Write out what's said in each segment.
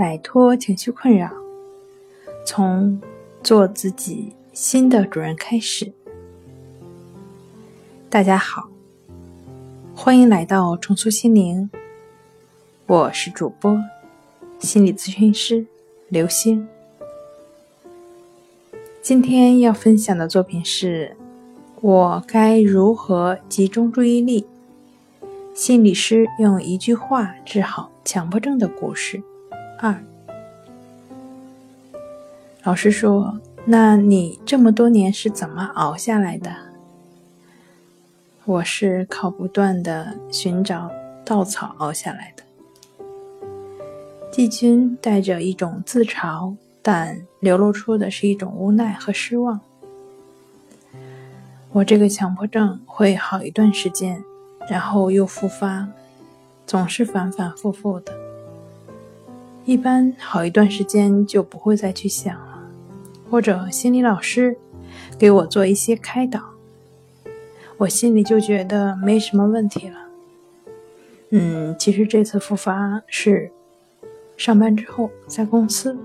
摆脱情绪困扰，从做自己新的主人开始。大家好，欢迎来到重塑心灵，我是主播心理咨询师刘星。今天要分享的作品是：我该如何集中注意力？心理师用一句话治好强迫症的故事。二，老师说：“那你这么多年是怎么熬下来的？”我是靠不断的寻找稻草熬下来的。季军带着一种自嘲，但流露出的是一种无奈和失望。我这个强迫症会好一段时间。然后又复发，总是反反复复的。一般好一段时间就不会再去想了，或者心理老师给我做一些开导，我心里就觉得没什么问题了。嗯，其实这次复发是上班之后在公司，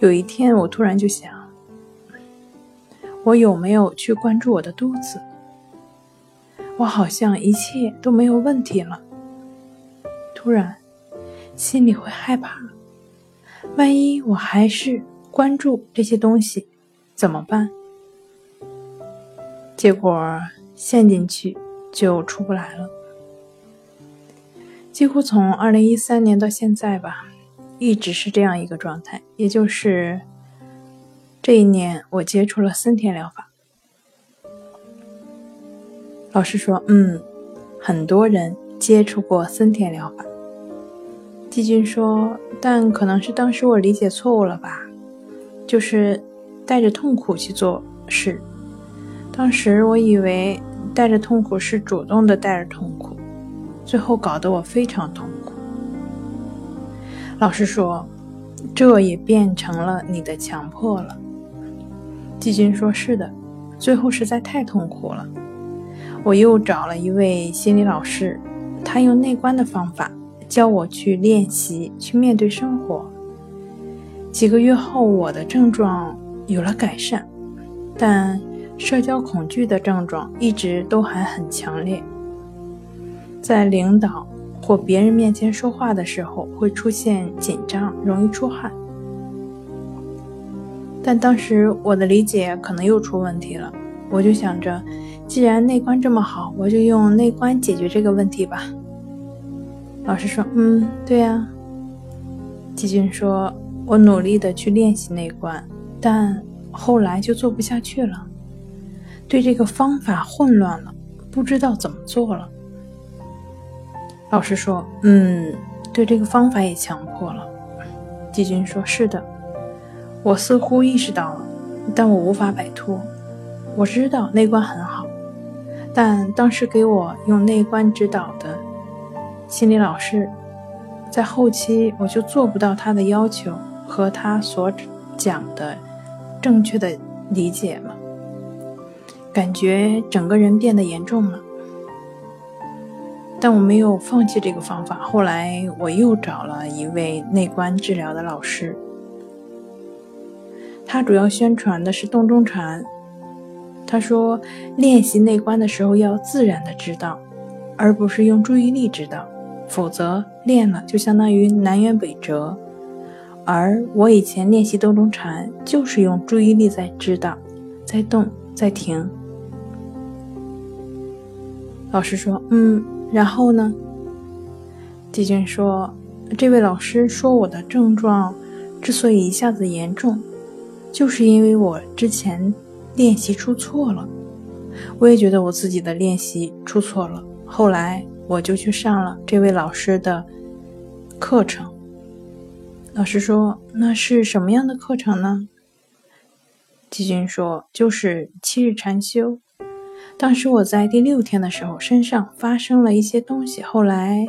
有一天我突然就想，我有没有去关注我的肚子？我好像一切都没有问题了，突然心里会害怕，万一我还是关注这些东西怎么办？结果陷进去就出不来了。几乎从二零一三年到现在吧，一直是这样一个状态，也就是这一年我接触了森田疗法。老师说：“嗯，很多人接触过森田疗法。”季军说：“但可能是当时我理解错误了吧，就是带着痛苦去做事。当时我以为带着痛苦是主动的带着痛苦，最后搞得我非常痛苦。”老师说：“这也变成了你的强迫了。”季军说：“是的，最后实在太痛苦了。”我又找了一位心理老师，他用内观的方法教我去练习，去面对生活。几个月后，我的症状有了改善，但社交恐惧的症状一直都还很强烈。在领导或别人面前说话的时候，会出现紧张，容易出汗。但当时我的理解可能又出问题了，我就想着。既然内观这么好，我就用内观解决这个问题吧。老师说：“嗯，对呀。”季军说：“我努力的去练习内观，但后来就做不下去了，对这个方法混乱了，不知道怎么做了。”老师说：“嗯，对这个方法也强迫了。”季军说：“是的，我似乎意识到了，但我无法摆脱。我知道内观很好。”但当时给我用内观指导的心理老师，在后期我就做不到他的要求和他所讲的正确的理解了，感觉整个人变得严重了。但我没有放弃这个方法，后来我又找了一位内观治疗的老师，他主要宣传的是洞中禅。他说：“练习内观的时候要自然的知道，而不是用注意力知道，否则练了就相当于南辕北辙。而我以前练习洞中禅，就是用注意力在知道，在动，在停。”老师说：“嗯，然后呢？”季军说：“这位老师说我的症状之所以一下子严重，就是因为我之前。”练习出错了，我也觉得我自己的练习出错了。后来我就去上了这位老师的课程。老师说：“那是什么样的课程呢？”季军说：“就是七日禅修。”当时我在第六天的时候，身上发生了一些东西。后来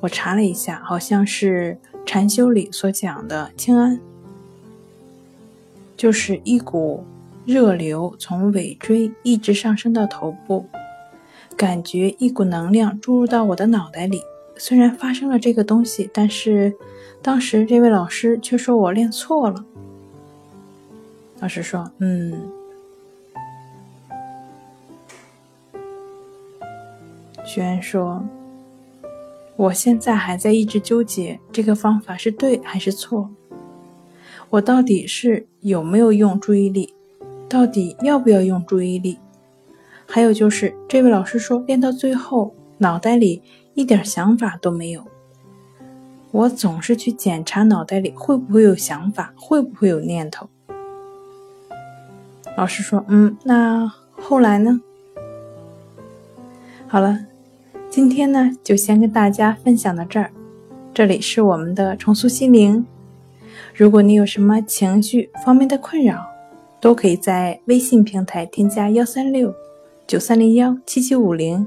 我查了一下，好像是禅修里所讲的清安，就是一股。热流从尾椎一直上升到头部，感觉一股能量注入到我的脑袋里，虽然发生了这个东西，但是当时这位老师却说我练错了。老师说：“嗯。”学员说：“我现在还在一直纠结这个方法是对还是错。我到底是有没有用注意力？到底要不要用注意力？还有就是，这位老师说练到最后脑袋里。”一点想法都没有。我总是去检查脑袋里会不会有想法，会不会有念头。老师说：“嗯，那后来呢？”好了，今天呢就先跟大家分享到这儿。这里是我们的重塑心灵。如果你有什么情绪方面的困扰，都可以在微信平台添加幺三六九三零幺七七五零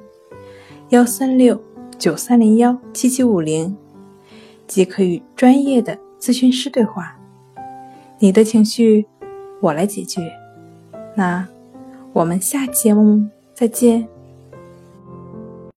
幺三六。九三零幺七七五零，即可与专业的咨询师对话。你的情绪，我来解决。那我们下期节目再见。